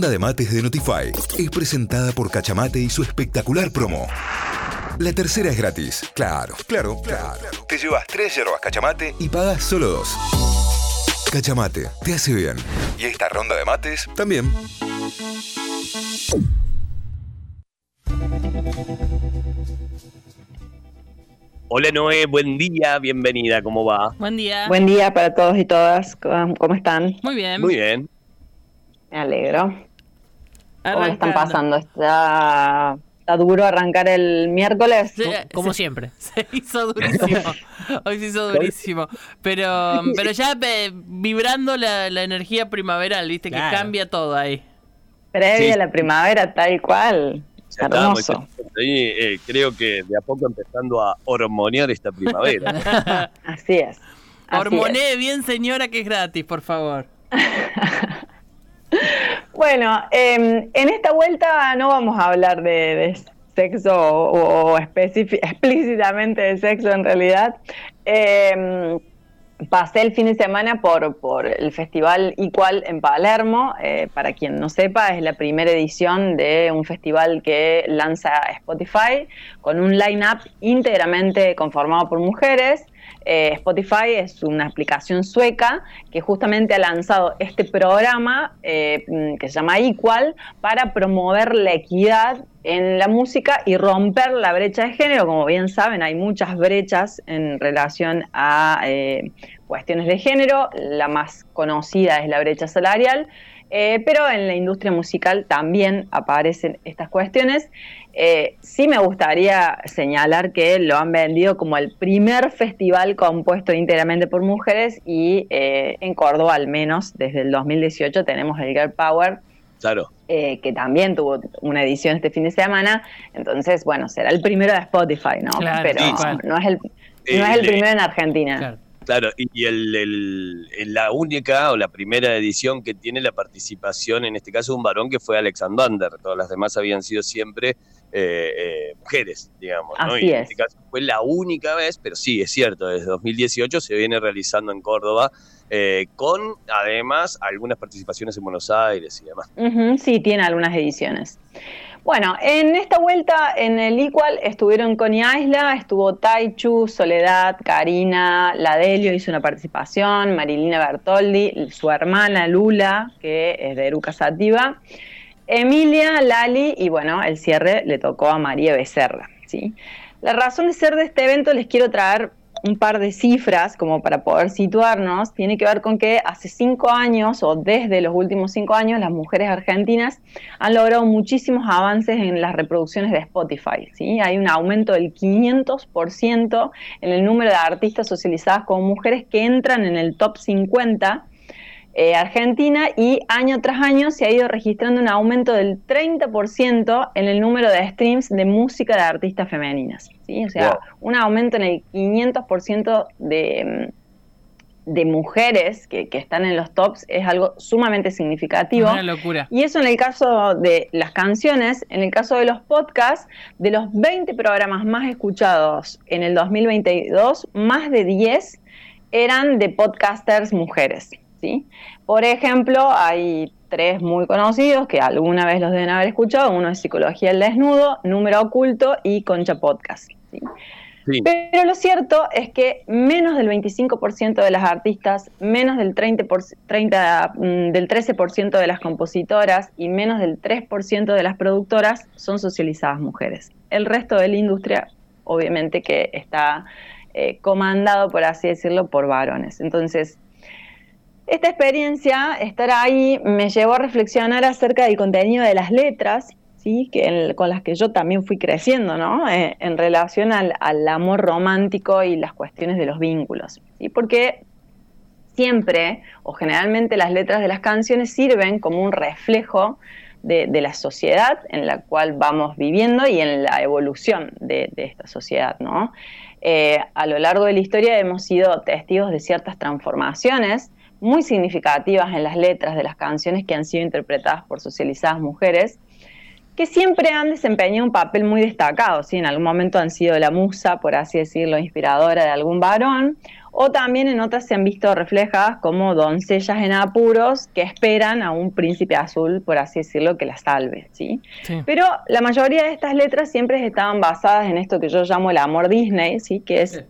ronda de mates de Notify es presentada por Cachamate y su espectacular promo. La tercera es gratis. Claro, claro, claro. Te llevas tres yerbas Cachamate y pagas solo dos. Cachamate, te hace bien. Y esta ronda de mates también. Hola Noé, buen día, bienvenida, ¿cómo va? Buen día. Buen día para todos y todas. ¿Cómo cómo están? Muy bien. Muy bien. Me alegro. ¿Cómo le están Arrancando. pasando? ¿Está, está duro arrancar el miércoles? Sí, Como se- siempre. Se hizo durísimo. Hoy se hizo durísimo. Pero, pero ya eh, vibrando la, la energía primaveral, viste, Claro. que cambia todo ahí. Previa Sí. a la primavera, tal cual. Ya Hermoso. ahí, eh, creo que de a poco empezando a hormonear esta primavera. Así es. Así Hormoné bien, señora, que es gratis, por favor. Bueno, eh, en esta vuelta no vamos a hablar de, sexo o, explícitamente de sexo en realidad. Eh, pasé el fin de semana por, por el festival Igual en Palermo. Eh, para quien no sepa, es la primera edición de un festival que lanza Spotify con un line-up íntegramente conformado por mujeres. Eh, Spotify es una aplicación sueca que justamente ha lanzado este programa eh, mm, que se llama Equal para promover la equidad en la música y romper la brecha de género. Como bien saben, hay muchas brechas en relación a eh, cuestiones de género. La más conocida es la brecha salarial. Pero en la industria musical también aparecen estas cuestiones. Eh, sí me gustaría señalar que lo han vendido como el primer festival compuesto íntegramente por mujeres y eh, en Córdoba al menos desde el 2018 tenemos el Girl Power Claro. eh, que también tuvo una edición este fin de semana. Entonces, bueno, será el primero de Spotify, ¿no? Claro, Pero sí, no es el, no es el Eh, primero en Argentina. Claro. Claro, y y el, el- el- la única o la primera edición que tiene la participación, en este caso, de un varón que fue Alexander. Todas las demás habían sido siempre eh, eh, mujeres, digamos. ¿no? Así y en es. este caso fue la única vez, pero sí, es cierto, desde 2018 se viene realizando en Córdoba, eh, con además algunas participaciones en Buenos Aires y demás. Sí, tiene algunas ediciones. Bueno, en esta vuelta en el Equal estuvieron Connie Isla, estuvo Taichu, Soledad, Karina, Ladelio hizo una participación, Marilina Bertoldi, su hermana Lula, que es de Eruca Sativa, Emilia, Lali y bueno, el cierre le tocó a María Becerra. ¿sí? La razón de ser de este evento les quiero traer un par de cifras como para poder situarnos, tiene que ver con que hace cinco años o desde los últimos cinco años las mujeres argentinas han logrado muchísimos avances en las reproducciones de Spotify. ¿sí? Hay un aumento del 500% en el número de artistas socializadas como mujeres que entran en el top 50 eh, Argentina y año tras año se ha ido registrando un aumento del 30% en el número de streams de música de artistas femeninas. ¿sí? O sea, Wow. un aumento en el 500% de, mm, de mujeres que, que están en los tops es algo sumamente significativo. Una locura. Y eso en el caso de las canciones, en el caso de los podcasts, de los 20 programas más escuchados en el 2022, más de 10 eran de podcasters mujeres. ¿Sí? Por ejemplo, hay tres muy conocidos que alguna vez los deben haber escuchado. Uno es Psicología al Desnudo, Número Oculto y Concha Podcast. ¿sí? Sí. Pero lo cierto es que menos del 25% de las artistas, menos del, 30 por- 30, mm, del 13% de las compositoras y menos del 3% de las productoras son socializadas mujeres. El resto de la industria, obviamente que está eh, comandado, por así decirlo, por varones. Entonces, esta experiencia, estar ahí, me llevó a reflexionar acerca del contenido de las letras, ¿sí? que con las que yo también fui creciendo, ¿no? Eh, en relación al, amor romántico y las cuestiones de los vínculos. ¿sí? Porque siempre, o generalmente, las letras de las canciones sirven como un reflejo de, la sociedad en la cual vamos viviendo y en la evolución de, de esta sociedad, ¿no? Eh, a lo largo de la historia hemos sido testigos de ciertas transformaciones muy significativas en las letras de las canciones que han sido interpretadas por socializadas mujeres, que siempre han desempeñado un papel muy destacado, ¿sí? en algún momento han sido la musa, por así decirlo, inspiradora de algún varón, o también en otras se han visto reflejadas como doncellas en apuros que esperan a un príncipe azul, por así decirlo, que las salve, ¿sí? Pero la mayoría de estas letras siempre estaban basadas en esto que yo llamo el amor Disney, ¿sí? Que es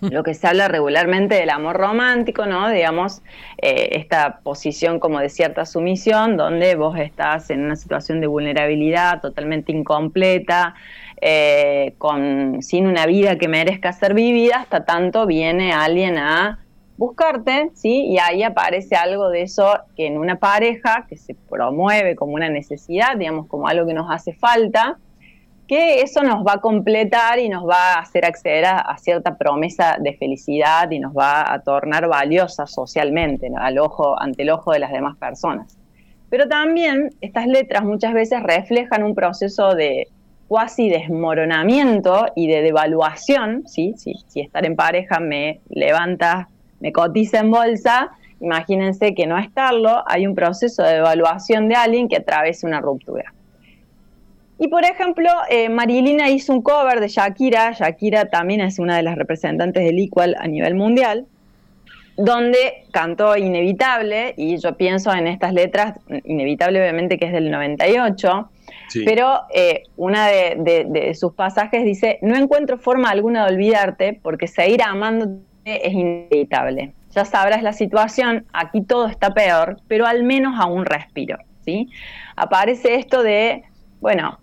lo que se habla regularmente del amor romántico, ¿no? Digamos, eh, esta posición como de cierta sumisión, donde vos estás en una situación de vulnerabilidad totalmente incompleta, eh, con, sin una vida que merezca ser vivida, hasta tanto viene alguien a buscarte, ¿sí? Y ahí aparece algo de eso que en una pareja, que se promueve como una necesidad, digamos, como algo que nos hace falta, que eso nos va a completar y nos va a hacer acceder a, cierta promesa de felicidad y nos va a tornar valiosa socialmente ante el ojo de las demás personas. Pero también estas letras muchas veces reflejan un proceso de cuasi desmoronamiento y de devaluación, ¿sí? Si, si estar en pareja me levanta, me cotiza en bolsa, imagínense que no estarlo, hay un proceso de devaluación de alguien que atraviesa una ruptura. Y por ejemplo, eh, Marilina hizo un cover de Shakira, Shakira también es una de las representantes del Equal a nivel mundial, donde cantó Inevitable, y yo pienso en estas letras, Inevitable obviamente que es del 98, pero eh, una de, sus pasajes dice, no encuentro forma alguna de olvidarte porque seguir amándote es inevitable. Ya sabrás la situación, aquí todo está peor, pero al menos aún respiro. ¿sí? Aparece esto de, bueno,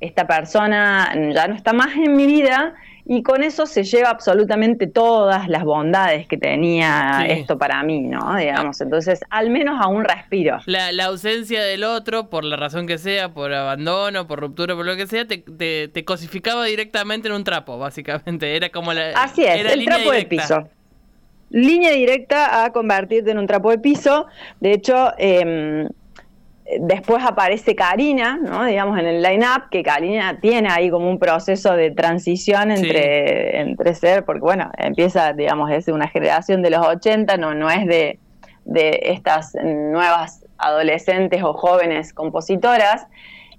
esta persona ya no está más en mi vida y con eso se lleva absolutamente todas las bondades que tenía esto para mí, ¿no? Digamos, entonces al menos a un respiro. La, ausencia del otro, por la razón que sea, por abandono, por ruptura, por lo que sea, te, te, cosificaba directamente en un trapo, básicamente. Era como la... Así es, el trapo de piso. Línea directa a convertirte en un trapo de piso. De hecho, eh, Después aparece Karina, ¿no? digamos, en el line-up, que Karina tiene ahí como un proceso de transición entre, entre ser, porque bueno, empieza, digamos, es una generación de los 80, no, no es de, de estas nuevas adolescentes o jóvenes compositoras,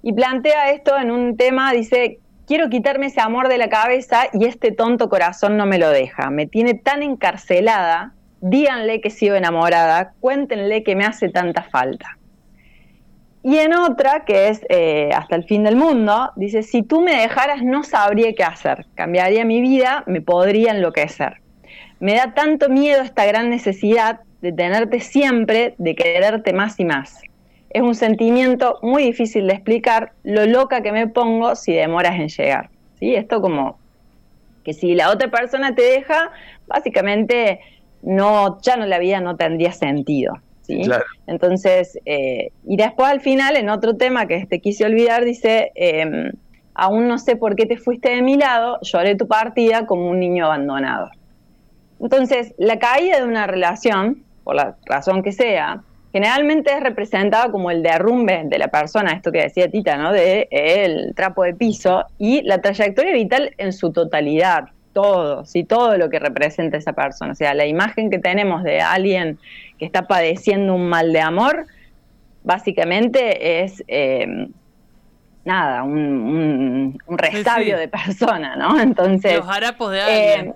y plantea esto en un tema, dice, quiero quitarme ese amor de la cabeza y este tonto corazón no me lo deja, me tiene tan encarcelada, díganle que sigo enamorada, cuéntenle que me hace tanta falta. Y en otra, que es eh, Hasta el fin del mundo, dice, si tú me dejaras no sabría qué hacer, cambiaría mi vida, me podría enloquecer. Me da tanto miedo esta gran necesidad de tenerte siempre, de quererte más y más. Es un sentimiento muy difícil de explicar lo loca que me pongo si demoras en llegar. ¿Sí? Esto como que si la otra persona te deja, básicamente no, ya no la vida no tendría sentido. Entonces, eh, y después al final, en otro tema que te quise olvidar, dice, em, aún no sé por qué te fuiste de mi lado, lloré tu partida como un niño abandonado. Entonces, la caída de una relación, por la razón que sea, generalmente es representada como el derrumbe de la persona, esto que decía Tita, ¿no? De el trapo de piso y la trayectoria vital en su totalidad, todo, ¿sí? todo lo que representa esa persona. O sea, la imagen que tenemos de alguien que está padeciendo un mal de amor, básicamente es eh, nada, un, un, restabio de persona, ¿no? Entonces. Los harapos de alguien. Eh,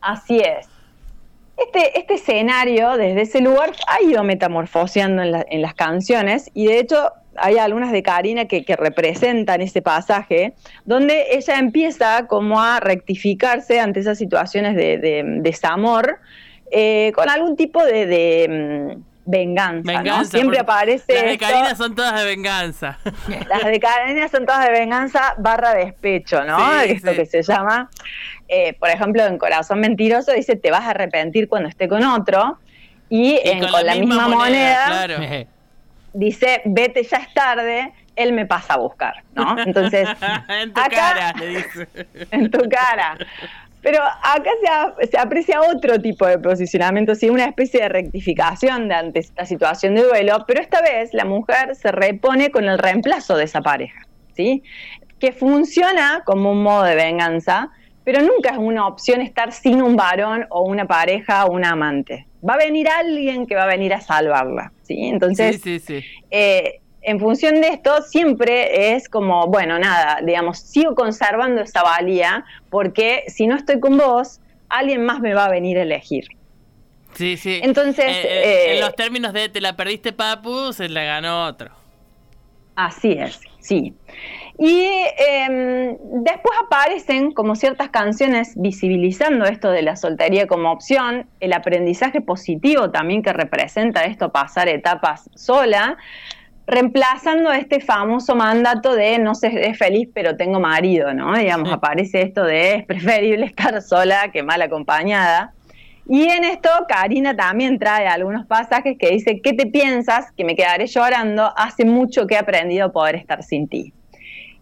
así es. Este, este escenario, desde ese lugar, ha ido metamorfoseando en, las canciones y de hecho hay algunas de Karina que, representan ese pasaje, donde ella empieza como a rectificarse ante esas situaciones de, desamor, eh, con algún tipo de, mm, venganza. Siempre aparece. Las de Karina son todas de venganza. Las de Karina son todas de venganza barra despecho, ¿no? Esto que se llama. Eh, por ejemplo, en Corazón Mentiroso dice: Te vas a arrepentir cuando esté con otro. Y, con, la, misma, moneda, dice, vete, ya es tarde, él me pasa a buscar, ¿no? Entonces, en tu cara, le dice. en tu cara. Pero acá se, aprecia otro tipo de posicionamiento, sí, una especie de rectificación de ante esta situación de duelo, pero esta vez la mujer se repone con el reemplazo de esa pareja, ¿sí? Que funciona como un modo de venganza, pero nunca es una opción estar sin un varón o una pareja o un amante. Va a venir alguien que va a venir a salvarla, ¿sí? Entonces, eh, en función de esto, siempre es como, bueno, nada, digamos, sigo conservando esa valía, porque si no estoy con vos, alguien más me va a venir a elegir. Sí, sí. Entonces, Eh, eh, en eh, los términos de te la perdiste, papu, se la ganó otro. Así es, sí. Y em, después aparecen como ciertas canciones visibilizando esto de la soltería como opción, el aprendizaje positivo también que representa esto pasar etapas sola, reemplazando este famoso mandato de no sé, feliz pero tengo marido, ¿no? Digamos, Sí. aparece esto de es preferible estar sola que mal acompañada. Y en esto Karina también trae algunos pasajes que dice, ¿qué te piensas? Que me quedaré llorando, hace mucho que he aprendido a poder estar sin ti.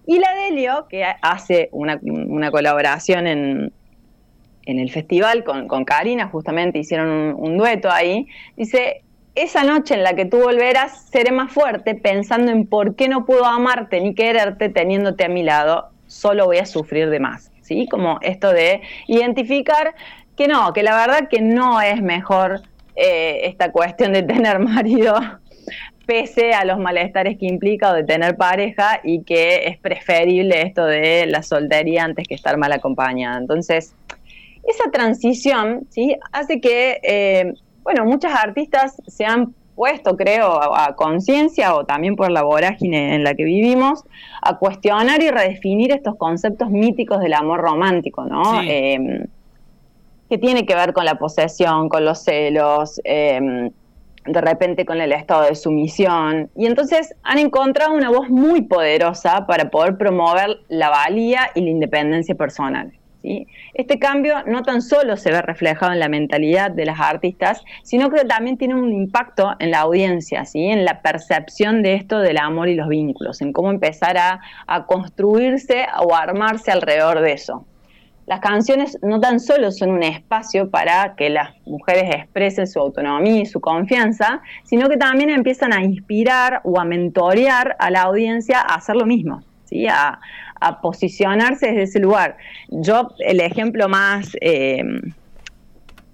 Y la Delio, que hace una, una colaboración en, en el festival con, con Karina, justamente hicieron un, un dueto ahí, dice, esa noche en la que tú volverás, seré más fuerte pensando en por qué no puedo amarte ni quererte teniéndote a mi lado, solo voy a sufrir de más. ¿Sí? Como esto de identificar que no, que la verdad que no es mejor eh, esta cuestión de tener marido pese a los malestares que implica o de tener pareja y que es preferible esto de la soltería antes que estar mal acompañada. Entonces, esa transición ¿sí? hace que, eh, bueno, muchas artistas se han puesto, creo, a, a conciencia o también por la vorágine en la que vivimos, a cuestionar y redefinir estos conceptos míticos del amor romántico, ¿no? Sí. Eh, que tiene que ver con la posesión, con los celos, eh, de repente con el estado de sumisión. Y entonces han encontrado una voz muy poderosa para poder promover la valía y la independencia personal. Este cambio no tan solo se ve reflejado en la mentalidad de las artistas, sino que también tiene un impacto en la audiencia, ¿sí? en la percepción de esto del amor y los vínculos, en cómo empezar a, construirse o armarse alrededor de eso. Las canciones no tan solo son un espacio para que las mujeres expresen su autonomía y su confianza, sino que también empiezan a inspirar o a mentorear a la audiencia a hacer lo mismo, a, a posicionarse desde ese lugar. Yo, el ejemplo más eh,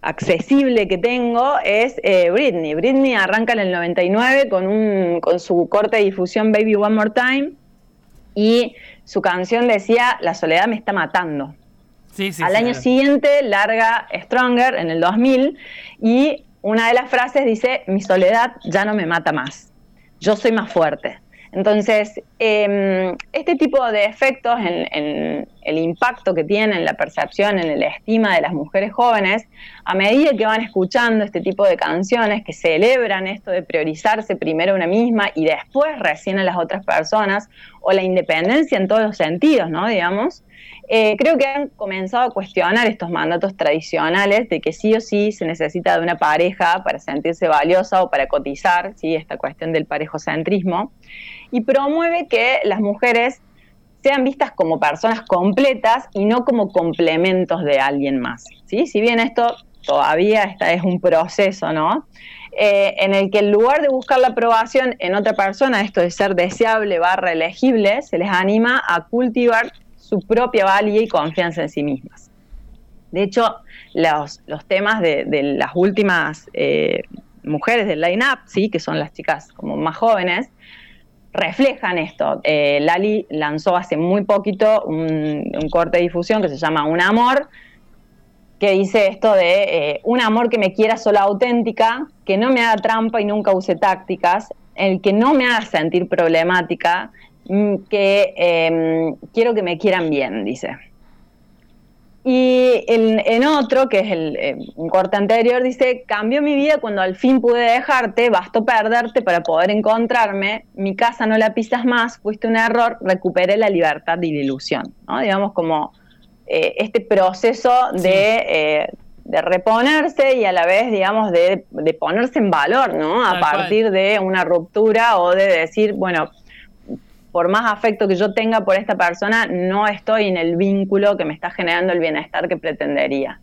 accesible que tengo es eh, Britney. Britney arranca en el 99 con, un, con su corte de difusión Baby One More Time y su canción decía, la soledad me está matando. Sí, sí, Al año siguiente larga Stronger en el 2000 y una de las frases dice, mi soledad ya no me mata más, yo soy más fuerte. Entonces, eh, este tipo de efectos en, en, el impacto que tiene en la percepción, en la estima de las mujeres jóvenes, a medida que van escuchando este tipo de canciones que celebran esto de priorizarse primero a una misma y después recién a las otras personas, o la independencia en todos los sentidos, ¿no? Digamos, eh, creo que han comenzado a cuestionar estos mandatos tradicionales de que sí o sí se necesita de una pareja para sentirse valiosa o para cotizar, ¿sí? esta cuestión del parejocentrismo, y promueve que las mujeres sean vistas como personas completas y no como complementos de alguien más. ¿sí? Si bien esto todavía está, es un proceso, ¿no? Eh, en el que en lugar de buscar la aprobación en otra persona, esto de ser deseable barra elegible, se les anima a cultivar su propia valía y confianza en sí mismas. De hecho, los, los temas de, las últimas eh, mujeres del line-up, ¿sí? que son las chicas como más jóvenes, reflejan esto. Eh, Lali lanzó hace muy poquito un, corte de difusión que se llama Un Amor, que dice esto de eh, un amor que me quiera sola auténtica, que no me haga trampa y nunca use tácticas, el que no me haga sentir problemática, que eh, quiero que me quieran bien, dice. Y en, en otro, que es el, eh, un corte anterior, dice, cambió mi vida cuando al fin pude dejarte, bastó perderte para poder encontrarme, mi casa no la pisas más, fuiste un error, recuperé la libertad y la ilusión. ¿no? Digamos como eh, este proceso de, eh, de, reponerse y a la vez, digamos, de, de ponerse en valor, ¿no? A Tal partir cual. de una ruptura o de decir, bueno, por más afecto que yo tenga por esta persona, no estoy en el vínculo que me está generando el bienestar que pretendería.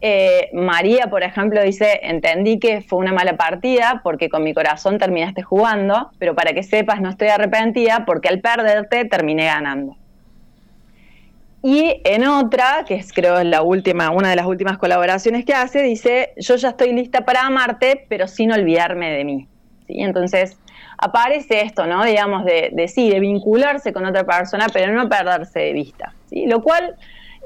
Eh, María, por ejemplo, dice, entendí que fue una mala partida porque con mi corazón terminaste jugando, pero para que sepas no estoy arrepentida porque al perderte terminé ganando. Y en otra, que es creo la última, una de las últimas colaboraciones que hace, dice, yo ya estoy lista para amarte, pero sin olvidarme de mí. ¿Sí? Entonces, aparece esto, ¿no? Digamos, de, de sí, de vincularse con otra persona, pero no perderse de vista, ¿sí? Lo cual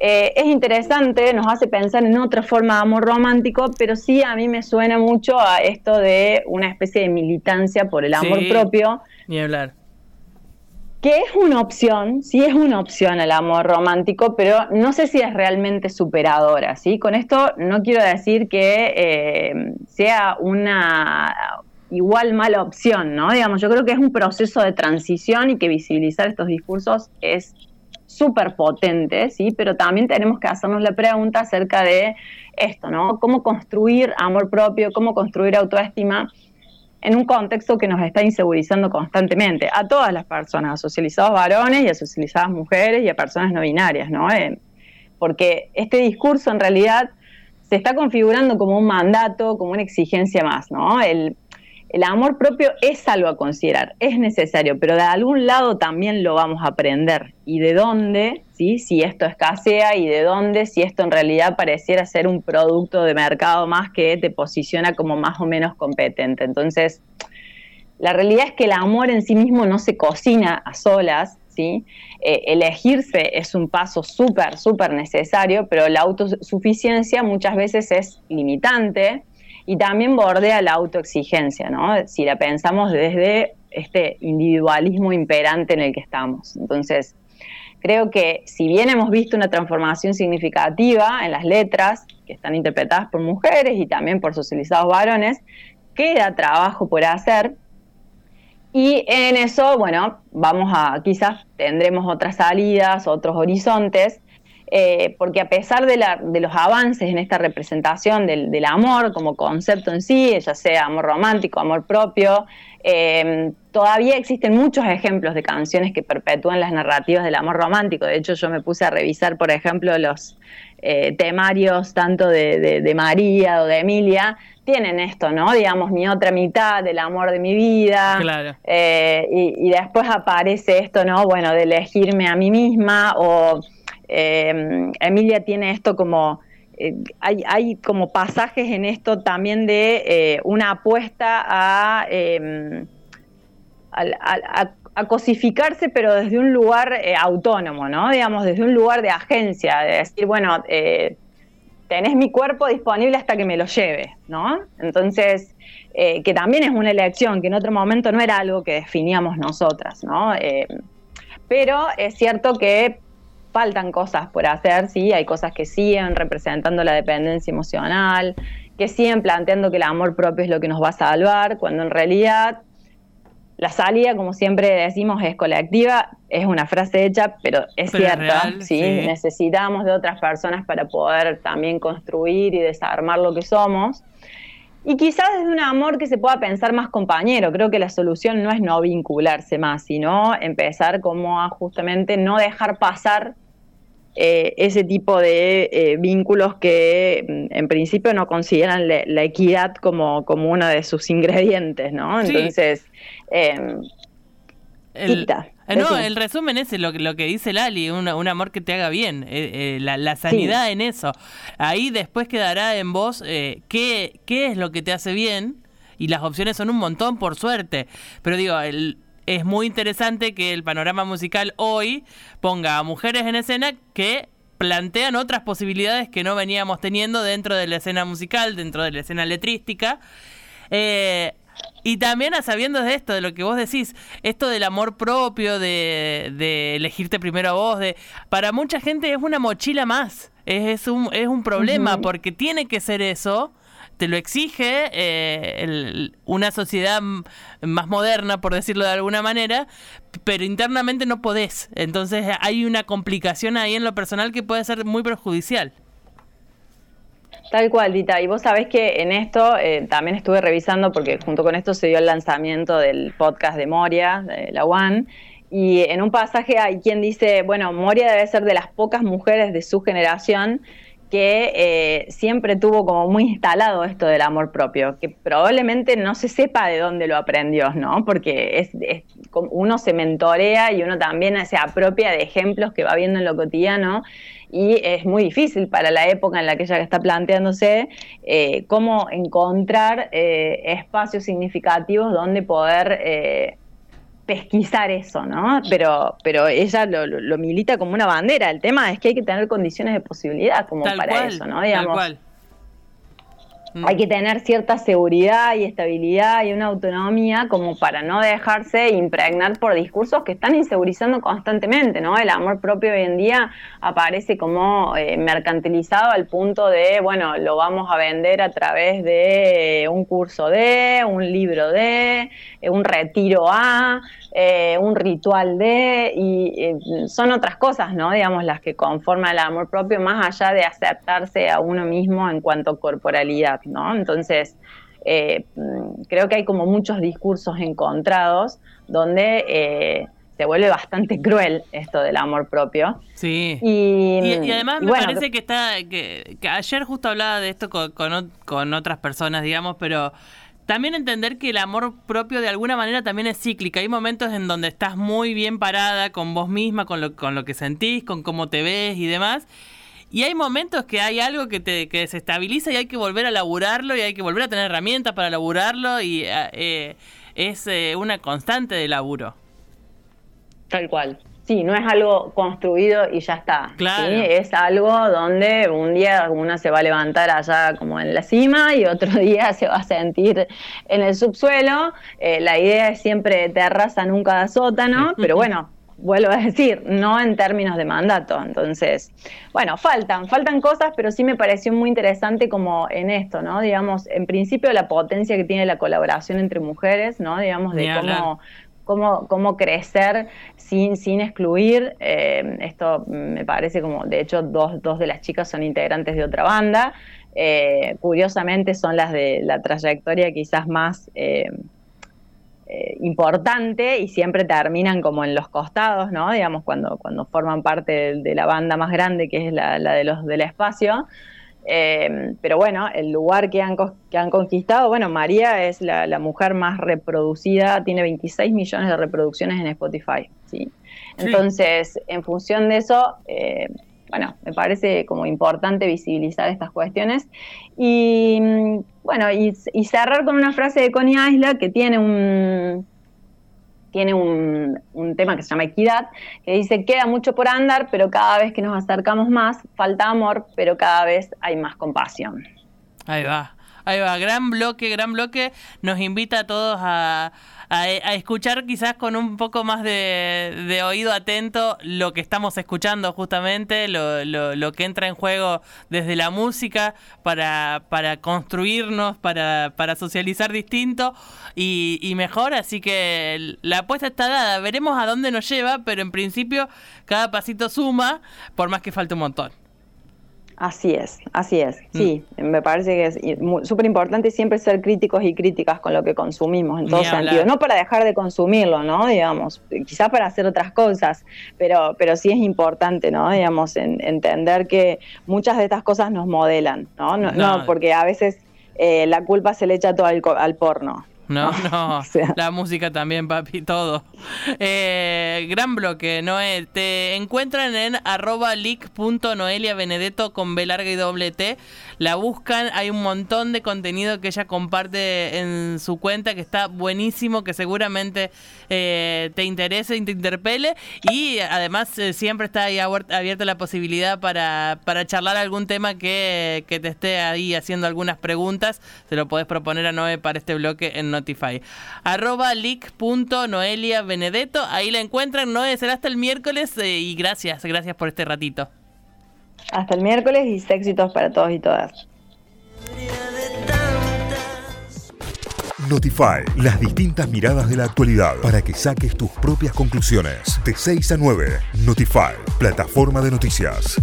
eh, es interesante, nos hace pensar en otra forma de amor romántico, pero sí a mí me suena mucho a esto de una especie de militancia por el amor propio. Ni hablar. Que es una opción, sí es una opción el amor romántico, pero no sé si es realmente superadora, ¿sí? Con esto no quiero decir que eh, sea una igual mala opción, ¿no? Digamos, yo creo que es un proceso de transición y que visibilizar estos discursos es súper potente, ¿sí? Pero también tenemos que hacernos la pregunta acerca de esto, ¿no? Cómo construir amor propio, cómo construir autoestima en un contexto que nos está insegurizando constantemente a todas las personas, a socializados varones y a socializadas mujeres y a personas no binarias, ¿no? Eh, porque este discurso en realidad se está configurando como un mandato, como una exigencia más, ¿no? El, el amor propio es algo a considerar, es necesario, pero de algún lado también lo vamos a aprender. ¿Y de dónde? ¿sí? Si esto escasea y de dónde, si esto en realidad pareciera ser un producto de mercado más que te posiciona como más o menos competente. Entonces, la realidad es que el amor en sí mismo no se cocina a solas, ¿sí? Eh, elegirse es un paso súper, súper necesario, pero la autosuficiencia muchas veces es limitante y también bordea la autoexigencia, ¿no? Si la pensamos desde este individualismo imperante en el que estamos. Entonces, creo que si bien hemos visto una transformación significativa en las letras, que están interpretadas por mujeres y también por socializados varones, queda trabajo por hacer. Y en eso, bueno, vamos a, quizás tendremos otras salidas, otros horizontes, eh, porque a pesar de, los avances en esta representación del, amor como concepto en sí, ya sea amor romántico, amor propio, eh, todavía existen muchos ejemplos de canciones que perpetúan las narrativas del amor romántico. De hecho, yo me puse a revisar, por ejemplo, los eh, temarios tanto de, María o de Emilia, tienen esto, ¿no? Digamos, mi otra mitad del amor de mi vida. Claro. y, y después aparece esto, ¿no? Bueno, de elegirme a mí misma o eh, Emilia tiene esto como, eh, hay, como pasajes en esto también de eh, una apuesta em, a, a, cosificarse, pero desde un lugar autónomo, ¿no? Digamos, desde un lugar de agencia, de decir, bueno, tenés mi cuerpo disponible hasta que me lo lleve, ¿no? Entonces, que también es una elección, que en otro momento no era algo que definíamos nosotras, ¿no? pero es cierto que faltan cosas por hacer, sí, hay cosas que siguen representando la dependencia emocional, que siguen planteando que el amor propio es lo que nos va a salvar, cuando en realidad la salida, como siempre decimos, es colectiva, es una frase hecha, pero es cierta, ¿sí? necesitamos de otras personas para poder también construir y desarmar lo que somos. Y quizás desde un amor que se pueda pensar más compañero. Creo que la solución no es no vincularse más, sino empezar como a justamente no dejar pasar eh, ese tipo de eh, vínculos que mm, en principio no consideran la equidad como, como uno de sus ingredientes, ¿no? Entonces, el, eh, no, el resumen es lo, lo que dice Lali, un, un amor que te haga bien, la, sanidad en eso. Ahí después quedará en vos qué, qué es lo que te hace bien y las opciones son un montón, por suerte. Pero digo, el, es muy interesante que el panorama musical hoy ponga a mujeres en escena que plantean otras posibilidades que no veníamos teniendo dentro de la escena musical, dentro de la escena letrística. Eh, y también a sabiendo de esto, de lo que vos decís, esto del amor propio, de, elegirte primero a vos, de para mucha gente es una mochila más, es, un, es un problema, porque tiene que ser eso, te lo exige eh, una sociedad más moderna, por decirlo de alguna manera, pero internamente no podés. Entonces hay una complicación ahí en lo personal que puede ser muy perjudicial. Tal cual, Dita. Y vos sabés que en esto eh, también estuve revisando, porque junto con esto se dio el lanzamiento del podcast de Moria, de la One. Y en un pasaje hay quien dice, bueno, Moria debe ser de las pocas mujeres de su generación que eh, siempre tuvo como muy instalado esto del amor propio, que probablemente no se sepa de dónde lo aprendió, ¿no? Porque es, uno se mentorea y uno también se apropia de ejemplos que va viendo en lo cotidiano y es muy difícil para la época en la que ella está planteándose eh, cómo encontrar eh, espacios significativos donde poder eh, pesquisar eso, ¿no? Pero, pero ella lo, milita como una bandera. El tema es que hay que tener condiciones de posibilidad como para eso, ¿no? Digamos, Mm. Hay que tener cierta seguridad y estabilidad y una autonomía como para no dejarse impregnar por discursos que están insegurizando constantemente, ¿no? El amor propio hoy en día aparece como eh, mercantilizado al punto de, bueno, lo vamos a vender a través de un curso de, un libro de, eh, un retiro a, eh, un ritual de, y son otras cosas, ¿no? Digamos, las que conforman el amor propio más allá de aceptarse a uno mismo en cuanto a corporalidad. ¿No? Entonces, eh, creo que hay como muchos discursos encontrados donde eh, se vuelve bastante cruel esto del amor propio. Sí. Y, además me parece que está, que, ayer justo hablaba de esto con, con, otras personas, digamos, pero también entender que el amor propio de alguna manera también es cíclica. Hay momentos en donde estás muy bien parada con vos misma, con lo, con lo que sentís, con cómo te ves y demás. Y hay momentos que hay algo que te que se estabiliza y hay que volver a laburarlo y hay que volver a tener herramientas para laburarlo y eh, eh, es eh, una constante de laburo. Tal cual. Sí, no es algo construido y ya está. Claro. Es algo donde un día una se va a levantar allá como en la cima y otro día se va a sentir en el subsuelo. la idea es siempre terraza, nunca da sótano, pero bueno, vuelvo a decir, no en términos de mandato. Entonces, bueno, faltan, faltan cosas, pero sí me pareció muy interesante como en esto, ¿no? Digamos, en principio la potencia que tiene la colaboración entre mujeres, ¿no? Digamos, de cómo, cómo, cómo, crecer sin, sin excluir. Eh, esto me parece como, de hecho, dos, dos de las chicas son integrantes de otra banda. Eh, curiosamente son las de la trayectoria quizás más... Eh, eh, importante y siempre terminan como en los costados, ¿no? Digamos, cuando, cuando forman parte de, la banda más grande, que es la, de los del espacio. Eh, pero bueno, el lugar que han, que han conquistado, bueno, María es la, mujer más reproducida, tiene 26 millones de reproducciones en Spotify, ¿sí? Entonces, en función de eso, eh, bueno, me parece como importante visibilizar estas cuestiones. Y mm, bueno, y, cerrar con una frase de Connie Isla que tiene un tiene un, un, tema que se llama equidad, que dice, queda mucho por andar, pero cada vez que nos acercamos más, falta amor, pero cada vez hay más compasión. Ahí va, ahí va, gran bloque, gran bloque, nos invita a todos a, a, escuchar quizás con un poco más de, oído atento lo que estamos escuchando justamente, lo, lo, que entra en juego desde la música para, para construirnos, para, para socializar distinto y, y mejor. Así que la apuesta está dada. Veremos a dónde nos lleva, pero en principio cada pasito suma, por más que falte un montón. Así es, así es. Sí, mm. me parece que es súper importante siempre ser críticos y críticas con lo que consumimos en todos sentidos. No para dejar de consumirlo, ¿no? Digamos, quizá para hacer otras cosas, pero, pero sí es importante, ¿no? Digamos, entender que muchas de estas cosas nos modelan, ¿no? No, porque a veces eh, la culpa se le echa todo al porno. No, no, la música también, papi, todo. Eh, gran bloque, Noé. Te encuentran en arroba leak.noeliabenedetto con B larga y doble T. La buscan, hay un montón de contenido que ella comparte en su cuenta que está buenísimo, que seguramente eh, te interese y te interpele. Y además eh, siempre está ahí abierta la posibilidad para, para charlar algún tema que, que te esté ahí haciendo algunas preguntas. Se lo podés proponer a Noé para este bloque en Notify. Arroba leak.noeliabenedetto. Ahí la encuentran. Noé, será hasta el miércoles eh, y gracias, gracias por este ratito. Hasta el miércoles y éxitos para todos y todas. Notify, las distintas miradas de la actualidad para que saques tus propias conclusiones. De 6 a 9, Notify, plataforma de noticias.